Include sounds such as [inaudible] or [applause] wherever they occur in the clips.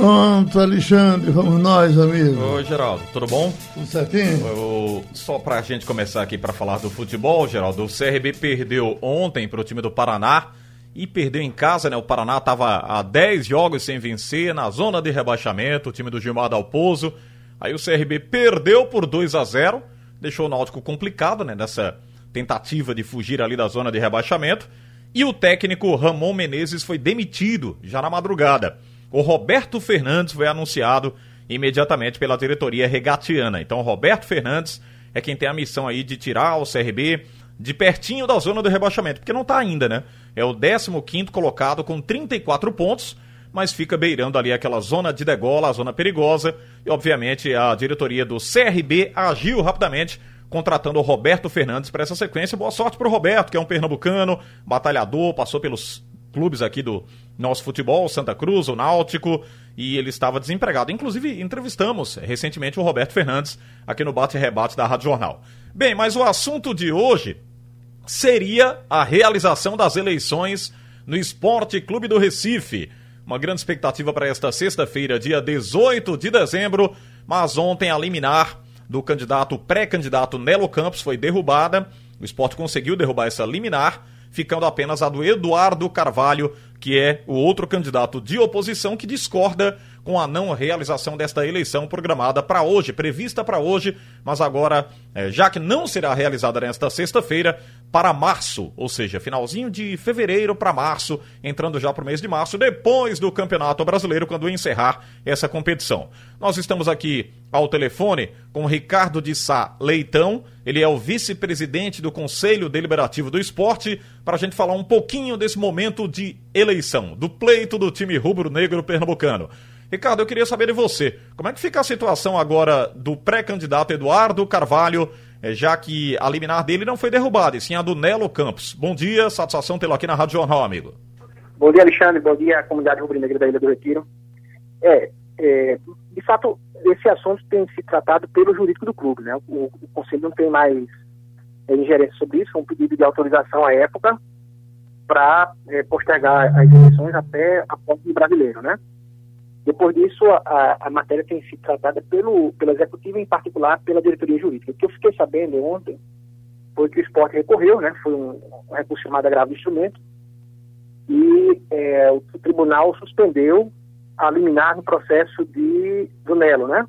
Pronto, Alexandre, vamos nós, amigo. Oi, Geraldo, tudo bom? Tudo certinho? Eu, só pra gente começar aqui para falar do futebol, Geraldo, o CRB perdeu ontem pro time do Paraná e perdeu em casa, né? O Paraná estava há 10 jogos sem vencer, na zona de rebaixamento, o time do Gilmar Dalpozo. Aí o CRB perdeu por 2 a 0 deixou o Náutico complicado, né? Nessa tentativa de fugir ali da zona de rebaixamento. E o técnico Ramon Menezes foi demitido já na madrugada o Roberto Fernandes foi anunciado imediatamente pela diretoria regatiana. Então, Roberto Fernandes é quem tem a missão aí de tirar o CRB de pertinho da zona do rebaixamento, porque não está ainda, né? É o 15 colocado com 34 pontos, mas fica beirando ali aquela zona de degola, a zona perigosa, e obviamente a diretoria do CRB agiu rapidamente contratando o Roberto Fernandes para essa sequência. Boa sorte para o Roberto, que é um pernambucano, batalhador, passou pelos clubes aqui do nosso futebol, Santa Cruz, o Náutico, e ele estava desempregado. Inclusive, entrevistamos recentemente o Roberto Fernandes aqui no Bate Rebate da Rádio Jornal. Bem, mas o assunto de hoje seria a realização das eleições no Esporte Clube do Recife. Uma grande expectativa para esta sexta-feira, dia 18 de dezembro, mas ontem a liminar do candidato pré-candidato Nelo Campos foi derrubada. O esporte conseguiu derrubar essa liminar ficando apenas a do Eduardo Carvalho, que é o outro candidato de oposição que discorda com a não realização desta eleição programada para hoje, prevista para hoje, mas agora, é, já que não será realizada nesta sexta-feira, para março, ou seja, finalzinho de fevereiro para março, entrando já para o mês de março, depois do Campeonato Brasileiro, quando encerrar essa competição. Nós estamos aqui ao telefone com Ricardo de Sá Leitão, ele é o vice-presidente do Conselho Deliberativo do Esporte, para a gente falar um pouquinho desse momento de eleição, do pleito do time rubro-negro pernambucano. Ricardo, eu queria saber de você, como é que fica a situação agora do pré-candidato Eduardo Carvalho, eh, já que a liminar dele não foi derrubada, e sim a do Nelo Campos. Bom dia, satisfação tê-lo aqui na Rádio Jornal, amigo. Bom dia, Alexandre, bom dia, comunidade rubro-negra da Ilha do Retiro. É, é, de fato, esse assunto tem se tratado pelo jurídico do clube, né? O, o conselho não tem mais é, ingerência sobre isso, foi um pedido de autorização à época para é, postergar as eleições até a posse do brasileiro, né? Depois disso, a, a matéria tem sido tratada pelo, pelo executivo, em particular pela diretoria jurídica. O que eu fiquei sabendo ontem foi que o esporte recorreu, né? Foi um, um recurso chamado agravo de instrumento, e é, o, tribunal suspendeu a liminar no processo de, do Nelo, né?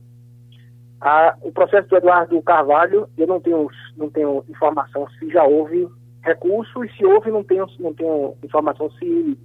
A, o processo do Eduardo Carvalho, eu não tenho, não tenho informação se já houve recurso, e se houve, não tenho, não tenho informação se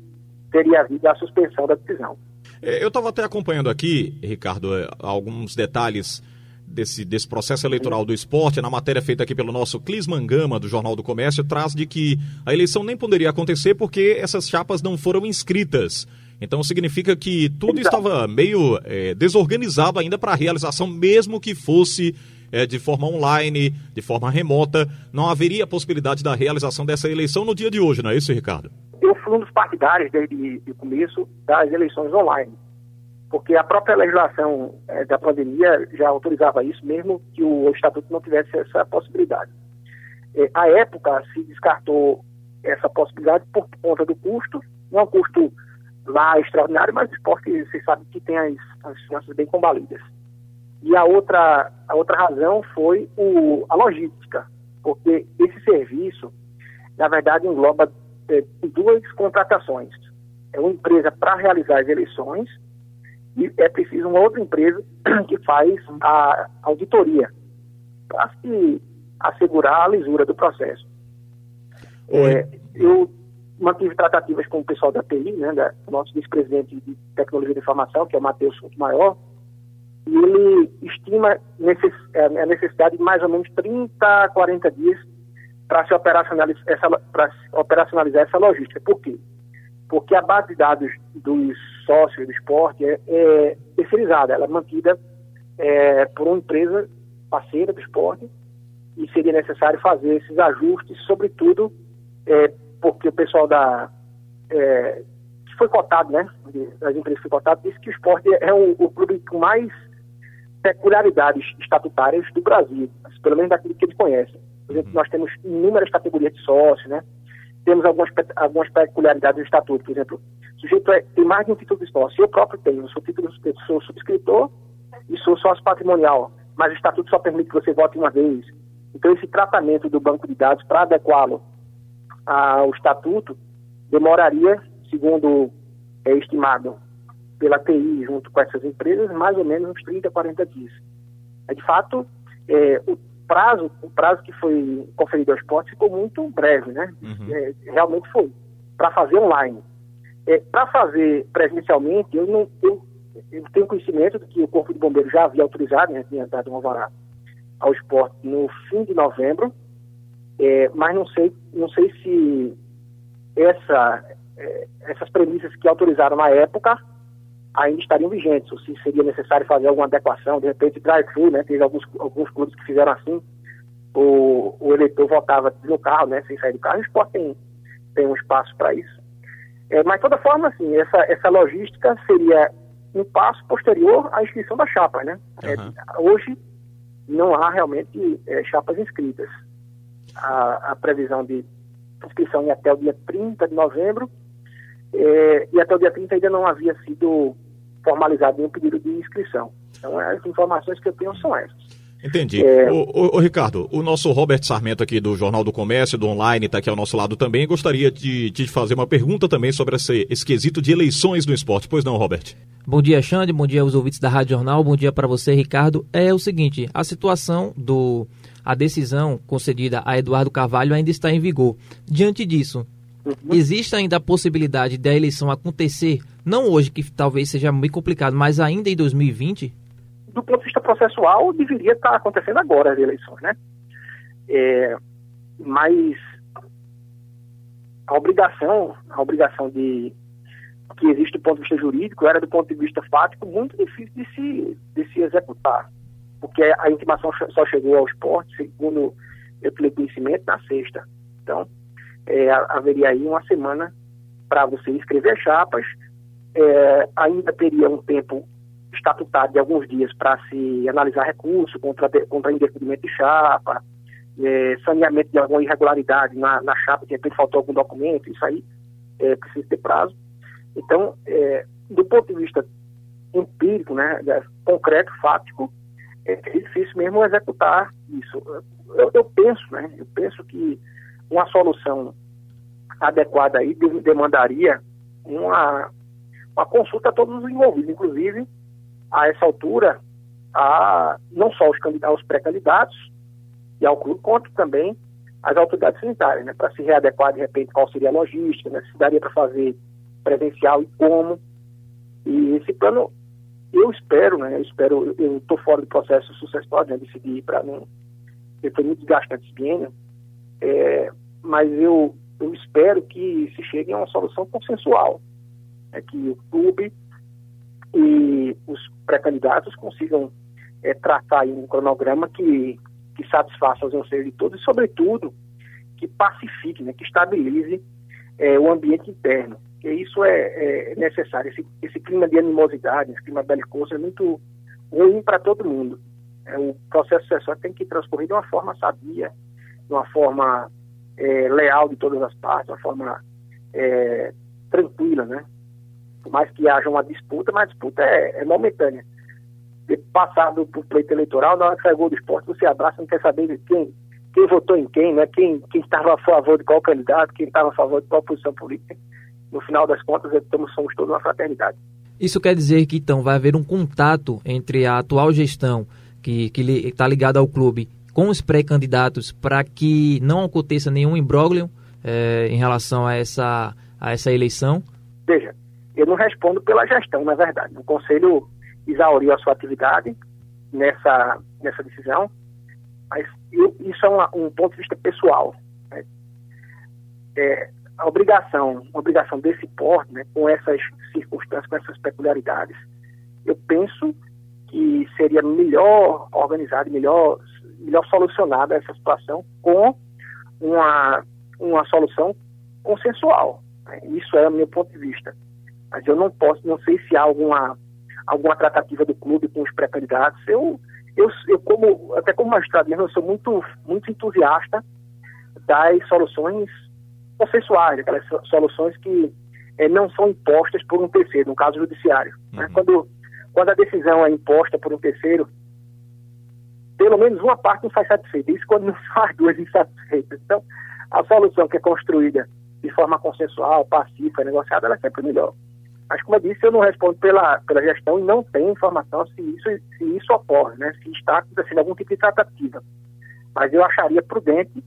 teria havido a suspensão da decisão. É, eu estava até acompanhando aqui, Ricardo, é, alguns detalhes desse, desse processo eleitoral do esporte. Na matéria feita aqui pelo nosso Clis Mangama, do Jornal do Comércio, traz de que a eleição nem poderia acontecer porque essas chapas não foram inscritas. Então significa que tudo estava meio é, desorganizado ainda para a realização, mesmo que fosse é, de forma online, de forma remota. Não haveria possibilidade da realização dessa eleição no dia de hoje, não é isso, Ricardo? eu fui um dos partidários desde o começo das eleições online, porque a própria legislação é, da pandemia já autorizava isso, mesmo que o Estatuto não tivesse essa possibilidade. É, época, se descartou essa possibilidade por conta do custo, não é um custo lá extraordinário, mas o esporte, você sabe que tem as, as finanças bem combalidas. E a outra, a outra razão foi o, a logística, porque esse serviço, na verdade, engloba é, duas contratações. É uma empresa para realizar as eleições e é preciso uma outra empresa [clears throat] que faz a auditoria para se assegurar a lisura do processo. É, eu mantive tratativas com o pessoal da TI, né, da, nosso vice-presidente de tecnologia de informação, que é o Matheus Maior, e ele estima necess, é, a necessidade de mais ou menos 30 40 dias para se essa, operacionalizar essa logística. Por quê? Porque a base de dados dos sócios do esporte é, é terceirizada, ela é mantida é, por uma empresa parceira do esporte e seria necessário fazer esses ajustes, sobretudo é, porque o pessoal da é, que foi cotado, né, das empresas que foi cotado, disse que o esporte é o clube com mais peculiaridades estatutárias do Brasil, pelo menos daquilo que eles conhecem. Por exemplo, nós temos inúmeras categorias de sócios, né? Temos algumas, algumas peculiaridades do estatuto. Por exemplo, sujeito é, tem mais de um título de esporte. Eu próprio tenho, eu sou, título, eu sou subscritor e sou sócio patrimonial, mas o estatuto só permite que você vote uma vez. Então, esse tratamento do banco de dados para adequá-lo ao estatuto demoraria, segundo é estimado pela TI junto com essas empresas, mais ou menos uns 30, 40 dias. É, de fato, é, o prazo, o prazo que foi conferido ao esporte ficou muito breve, né? Uhum. É, realmente foi. Para fazer online. É, para fazer presencialmente, eu não eu, eu, tenho conhecimento de que o Corpo de Bombeiros já havia autorizado, né, tinha dado um alvará ao esporte no fim de novembro, é, mas não sei, não sei se essa, é, essas premissas que autorizaram na época ainda estariam vigentes, ou se seria necessário fazer alguma adequação, de repente drive-thru, né, teve alguns, alguns clubes que fizeram assim, o, o eleitor votava no carro, né, sem sair do carro, o esporte tem, tem um espaço para isso. É, mas, de toda forma, assim, essa, essa logística seria um passo posterior à inscrição da chapa, né? Uhum. É, hoje não há realmente é, chapas inscritas. A, a previsão de inscrição é até o dia 30 de novembro, é, e até o dia 30 ainda não havia sido formalizado nenhum pedido de inscrição. Então, as informações que eu tenho são essas. Entendi. É... O, o, o, Ricardo, o nosso Robert Sarmento aqui do Jornal do Comércio, do Online, está aqui ao nosso lado também. Gostaria de, de fazer uma pergunta também sobre esse, esse quesito de eleições no esporte. Pois não, Robert? Bom dia, Xande. Bom dia aos ouvintes da Rádio Jornal. Bom dia para você, Ricardo. É o seguinte, a situação do... A decisão concedida a Eduardo Carvalho ainda está em vigor. Diante disso, existe ainda a possibilidade da eleição acontecer, não hoje, que talvez seja meio complicado, mas ainda em 2020? do ponto de vista processual, deveria estar acontecendo agora as eleições, né? É, mas a obrigação, a obrigação de que existe do ponto de vista jurídico era do ponto de vista fático muito difícil de se, de se executar, porque a intimação só chegou ao esporte, segundo eu tive conhecimento, na sexta. Então, é, haveria aí uma semana para você escrever chapas, é, ainda teria um tempo estatutário de alguns dias para se analisar recurso contra, contra indeferimento de chapa, é, saneamento de alguma irregularidade na, na chapa, de repente faltou algum documento, isso aí é, precisa ter prazo. Então, é, do ponto de vista empírico, né, é, concreto, fático, é difícil mesmo executar isso. Eu, eu penso, né, eu penso que uma solução adequada aí demandaria uma, uma consulta a todos os envolvidos, inclusive a essa altura, a, não só os, aos pré-candidatos e ao clube, quanto também as autoridades sanitárias, né, para se readequar de repente qual seria a logística, né, se daria para fazer presencial e como. E esse plano, eu espero, né, eu espero, eu estou fora do processo sucessório, né, decidi para não. Foi muito desgastante esse biênio, é, mas eu, eu espero que se chegue a uma solução consensual, né, que o clube e os pré-candidatos consigam é, traçar um cronograma que, que satisfaça os anseios de todos e, sobretudo, que pacifique, né, que estabilize é, o ambiente interno. Porque isso é, é necessário. Esse, esse, clima de animosidade, esse clima belicoso é muito ruim para todo mundo. É, o processo sucessório tem que transcorrer de uma forma sabia, de uma forma é, leal de todas as partes, de uma forma é, tranquila, né? por mais que haja uma disputa, mas a disputa é, é momentânea. Ter passado por pleito eleitoral, na hora que sai gol do esporte, você abraça, não quer saber de quem, quem votou em quem, né? quem estava a favor de qual candidato, quem estava a favor de qual posição política. No final das contas, estamos, somos todos uma fraternidade. Isso quer dizer que então vai haver um contato entre a atual gestão, que está ligada ao clube, com os pré-candidatos, para que não aconteça nenhum imbróglio é, em relação a essa, a essa eleição? Veja, eu não respondo pela gestão, na verdade. O Conselho exauriu a sua atividade nessa, nessa decisão, mas eu, isso é um ponto de vista pessoal. Né? É, a obrigação, a obrigação desse porte, né, com essas circunstâncias, com essas peculiaridades, eu penso que seria melhor organizada, melhor, melhor solucionada essa situação com uma, uma solução consensual. Né? Isso é o meu ponto de vista. Mas eu não posso, não sei se há alguma, alguma tratativa do clube com os pré-candidatos. Eu, eu, eu, como, até como magistrado mesmo, eu sou muito, muito entusiasta das soluções consensuais, aquelas soluções que é, não são impostas por um terceiro, no caso judiciário. Né? Uhum. Né? Quando, quando a decisão é imposta por um terceiro, pelo menos uma parte não sai satisfeita. Isso quando não [laughs] as duas insatisfeitas. Então, a solução que é construída de forma consensual, pacífica, negociada, ela é sempre melhor. Mas, como eu disse, eu não respondo pela, pela gestão e não tenho informação se isso, se isso ocorre, né? se está acontecendo algum tipo de tratativa. Mas eu acharia prudente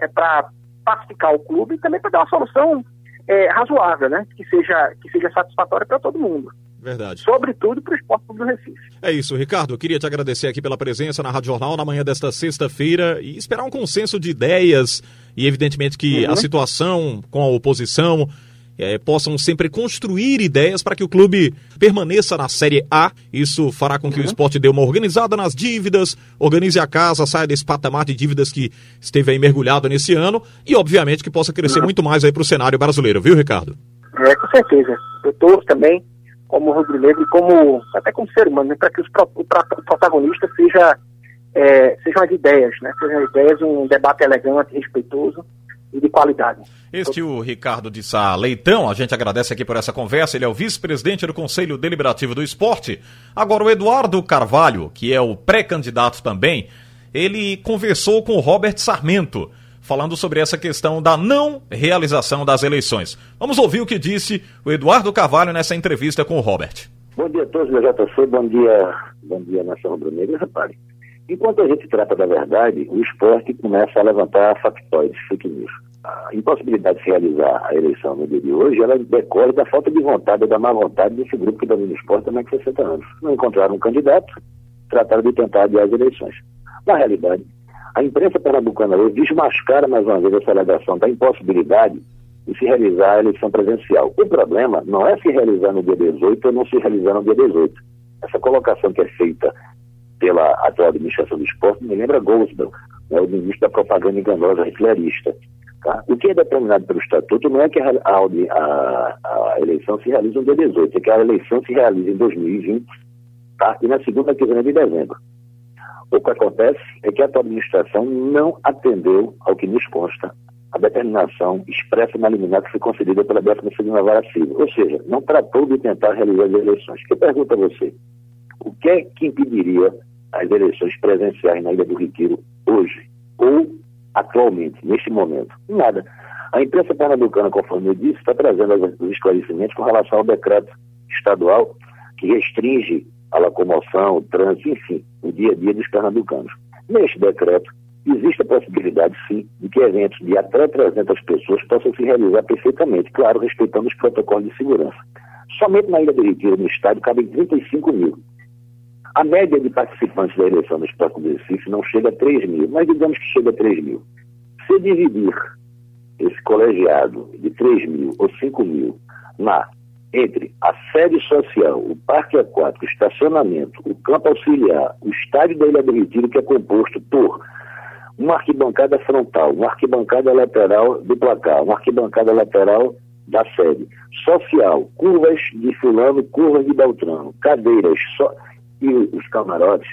é, para pacificar o clube e também para dar uma solução é, razoável, né? que, seja, que seja satisfatória para todo mundo. Verdade. Sobretudo para o esporte do Recife. É isso, Ricardo. Eu queria te agradecer aqui pela presença na Rádio Jornal na manhã desta sexta-feira e esperar um consenso de ideias e, evidentemente, que uhum. a situação com a oposição é, possam sempre construir ideias para que o clube permaneça na Série A. Isso fará com que uhum. o esporte dê uma organizada nas dívidas, organize a casa, saia desse patamar de dívidas que esteve aí mergulhado nesse ano e, obviamente, que possa crescer uhum. muito mais aí para o cenário brasileiro, viu, Ricardo? É, com certeza. Eu torço também, como rubro-negro e como, até como ser humano, né, para que os, o, protagonista seja, é, sejam as ideias, né? Sejam as ideias, um debate elegante, respeitoso e de qualidade. Este é o Ricardo de Sá Leitão, a gente agradece aqui por essa conversa, ele é o vice-presidente do Conselho Deliberativo do Esporte. Agora o Eduardo Carvalho, que é o pré-candidato também, ele conversou com o Robert Sarmento, falando sobre essa questão da não realização das eleições. Vamos ouvir o que disse o Eduardo Carvalho nessa entrevista com o Robert. Bom dia a todos, meu JC, bom dia, bom dia, Nação Rubro-Negra. Repare, enquanto a gente trata da verdade, o esporte começa a levantar factóides, fake news a impossibilidade de se realizar a eleição no dia de hoje, ela decorre da falta de vontade, da má vontade desse grupo que domina o esporte há mais de 60 anos. Não encontraram um candidato, trataram de tentar adiar as eleições. Na realidade, a imprensa pernambucana hoje desmascara mais uma vez essa alegação da impossibilidade de se realizar a eleição presencial. O problema não é se realizar no dia 18 ou não se realizar no dia 18. Essa colocação que é feita pela atual administração do esporte me lembra Goldsbell, né, o ministro da propaganda enganosa hitlerista. Tá? O que é determinado pelo Estatuto não é que a, a, a, eleição se realize no dia 18, é que a eleição se realize em 2020 tá? e na segunda quinzena de dezembro. O que acontece é que a administração não atendeu ao que nos consta a determinação expressa na liminar que foi concedida pela 12ª Vara Civil. Ou seja, não tratou de tentar realizar as eleições. Que pergunta a você, o que é que impediria as eleições presenciais na Ilha do Retiro hoje? Ou atualmente, neste momento? Nada. A imprensa pernambucana, conforme eu disse, está trazendo os esclarecimentos com relação ao decreto estadual que restringe a locomoção, o trânsito, enfim, o dia a dia dos pernambucanos. Neste decreto, existe a possibilidade, sim, de que eventos de até 300 pessoas possam se realizar perfeitamente, claro, respeitando os protocolos de segurança. Somente na Ilha do Retiro, no estádio, cabem 35 mil. A média de participantes da eleição do Esporte do Recife não chega a 3 mil, mas digamos que chega a 3 mil. Se dividir esse colegiado de 3 mil ou 5 mil na, entre a sede social, o parque aquático, o estacionamento, o campo auxiliar, o estádio da Ilha do Retiro, que é composto por uma arquibancada frontal, uma arquibancada lateral do placar, uma arquibancada lateral da sede, social, curvas de fulano, curvas de Beltrano, cadeiras, so e os camarotes,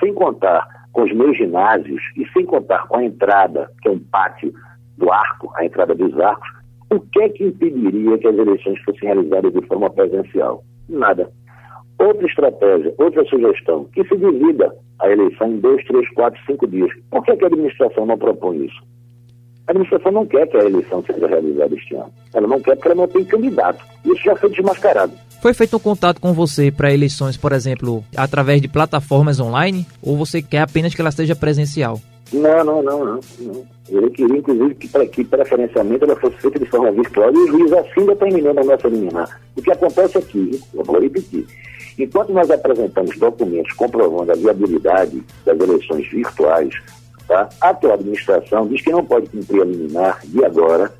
sem contar com os meus ginásios e sem contar com a entrada, que é um pátio do arco, a entrada dos arcos, o que é que impediria que as eleições fossem realizadas de forma presencial? Nada. Outra estratégia, outra sugestão, que se divida a eleição em dois, três, quatro, cinco dias. Por que, que a administração não propõe isso? A administração não quer que a eleição seja realizada este ano. Ela não quer porque ela não tem candidato. Isso já foi desmascarado. Foi feito um contato com você para eleições, por exemplo, através de plataformas online? Ou você quer apenas que ela seja presencial? Não, não, não, não. não. Eu queria, inclusive, que, que preferencialmente ela fosse feita de forma virtual e o juiz assim determinou na nossa liminar. O que acontece aqui, eu vou repetir, enquanto nós apresentamos documentos comprovando a viabilidade das eleições virtuais, tá? a administração diz que não pode cumprir a liminar de agora,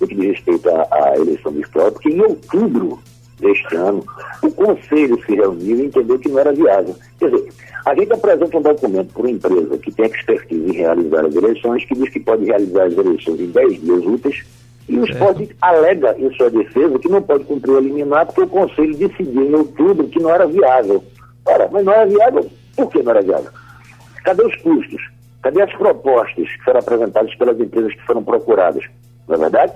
no que diz respeito à eleição virtual, porque em outubro deste ano, o Conselho se reuniu e entendeu que não era viável. Quer dizer, a gente apresenta um documento para uma empresa que tem expertise em realizar as eleições, que diz que pode realizar as eleições em 10 dias úteis, e o esporte alega em sua defesa que não pode cumprir o liminar porque o Conselho decidiu em outubro que não era viável. Ora, mas não era viável, por que não era viável? Cadê os custos? Cadê as propostas que foram apresentadas pelas empresas que foram procuradas? Não é verdade?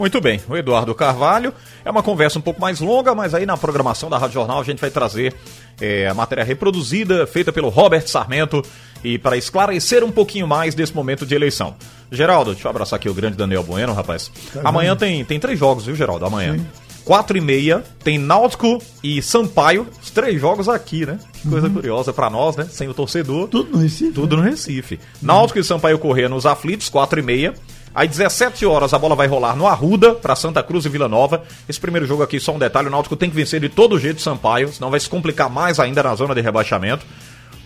Muito bem, o Eduardo Carvalho. É uma conversa um pouco mais longa, mas aí na programação da Rádio Jornal a gente vai trazer é, a matéria reproduzida, feita pelo Robert Sarmento, e para esclarecer um pouquinho mais desse momento de eleição. Geraldo, deixa eu abraçar aqui o grande Daniel Bueno, rapaz. Tá Amanhã tem, tem três jogos, viu, Geraldo? Amanhã. Quatro e meia, tem Náutico e Sampaio, os três jogos aqui, né? Que coisa Uhum. curiosa pra nós, né? Sem o torcedor. Tudo no Recife? Tudo no Recife. Náutico e Sampaio Corrêa nos aflitos, 4 e meia. Às 17 horas a bola vai rolar no Arruda para Santa Cruz e Vila Nova. Esse primeiro jogo aqui, só um detalhe: o Náutico tem que vencer de todo jeito Sampaio, senão vai se complicar mais ainda na zona de rebaixamento.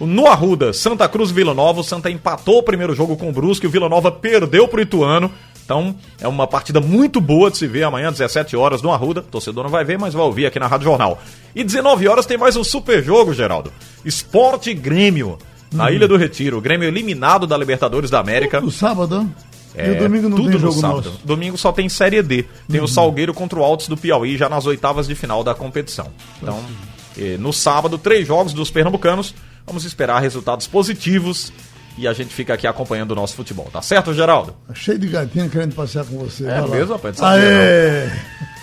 No Arruda, Santa Cruz e Vila Nova. O Santa empatou o primeiro jogo com o Brusque. O Vila Nova perdeu pro Ituano. Então é uma partida muito boa de se ver amanhã, 17 horas, no Arruda. O torcedor não vai ver, mas vai ouvir aqui na Rádio Jornal. E 19 horas tem mais um super jogo, Geraldo. Esporte Grêmio. Na Ilha do Retiro. O Grêmio eliminado da Libertadores da América. No sábado? É, e o domingo não tudo tem no jogo sábado. nosso. Domingo só tem Série D. Tem o Salgueiro contra o Altos do Piauí já nas oitavas de final da competição. Então, eh, no sábado, três jogos dos pernambucanos. Vamos esperar resultados positivos e a gente fica aqui acompanhando o nosso futebol. Tá certo, Geraldo? Cheio de gatinha querendo passear com você. É mesmo, rapaz? Aê!